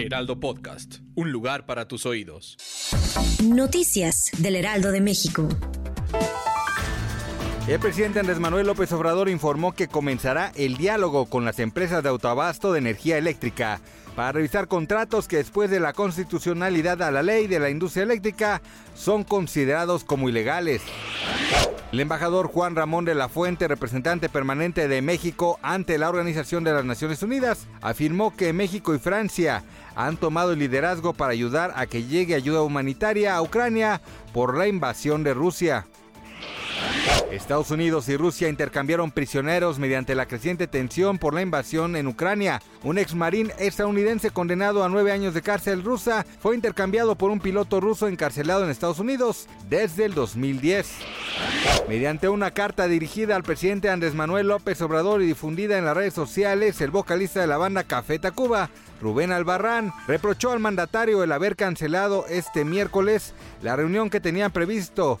Heraldo Podcast, un lugar para tus oídos. Noticias del Heraldo de México. El presidente Andrés Manuel López Obrador informó que comenzará el diálogo con las empresas de autoabasto de energía eléctrica para revisar contratos que después de la constitucionalidad a la ley de la industria eléctrica son considerados como ilegales. El embajador Juan Ramón de la Fuente, representante permanente de México ante la Organización de las Naciones Unidas, afirmó que México y Francia han tomado el liderazgo para ayudar a que llegue ayuda humanitaria a Ucrania por la invasión de Rusia. Estados Unidos y Rusia intercambiaron prisioneros mediante la creciente tensión por la invasión en Ucrania. Un ex marín estadounidense condenado a nueve años de cárcel rusa fue intercambiado por un piloto ruso encarcelado en Estados Unidos desde el 2010. Mediante una carta dirigida al presidente Andrés Manuel López Obrador y difundida en las redes sociales, el vocalista de la banda Café Tacuba, Rubén Albarrán, reprochó al mandatario el haber cancelado este miércoles la reunión que tenían previsto